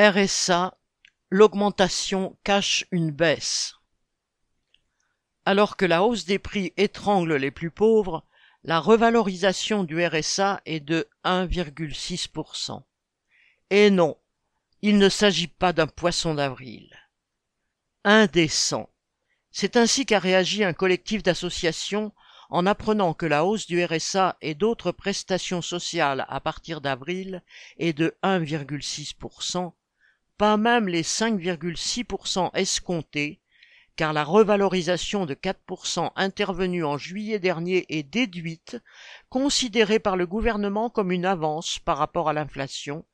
RSA, l'augmentation cache une baisse. Alors que la hausse des prix étrangle les plus pauvres, la revalorisation du RSA est de 1,6%. Et non, il ne s'agit pas d'un poisson d'avril. Indécent. C'est ainsi qu'a réagi un collectif d'associations en apprenant que la hausse du RSA et d'autres prestations sociales à partir d'avril est de 1,6%, pas même les 5,6% escomptés, car la revalorisation de 4% intervenue en juillet dernier est déduite, considérée par le gouvernement comme une avance par rapport à l'inflation,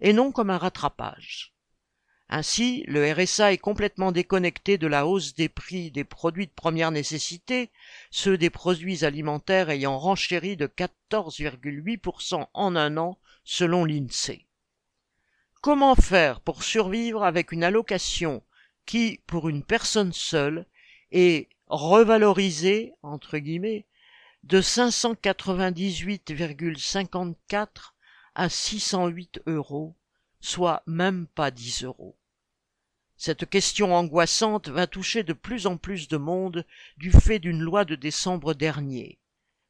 et non comme un rattrapage. Ainsi, le RSA est complètement déconnecté de la hausse des prix des produits de première nécessité, ceux des produits alimentaires ayant renchéri de 14,8% en un an selon l'INSEE. Comment faire pour survivre avec une allocation qui, pour une personne seule, est revalorisée, entre guillemets, de 598,54 à 608 euros, soit même pas 10 euros? Cette question angoissante va toucher de plus en plus de monde du fait d'une loi de décembre dernier.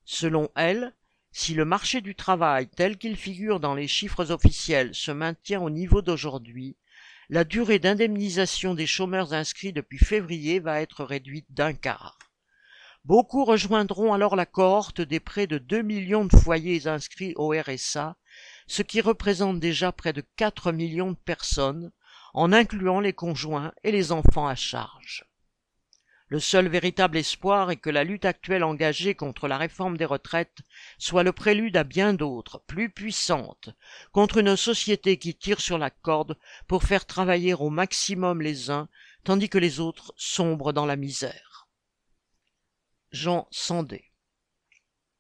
Selon elle, si le marché du travail tel qu'il figure dans les chiffres officiels se maintient au niveau d'aujourd'hui, la durée d'indemnisation des chômeurs inscrits depuis février va être réduite d'un quart. Beaucoup rejoindront alors la cohorte des près de 2 millions de foyers inscrits au RSA, ce qui représente déjà près de 4 millions de personnes, en incluant les conjoints et les enfants à charge. Le seul véritable espoir est que la lutte actuelle engagée contre la réforme des retraites soit le prélude à bien d'autres, plus puissantes, contre une société qui tire sur la corde pour faire travailler au maximum les uns, tandis que les autres sombrent dans la misère. Jean Sandé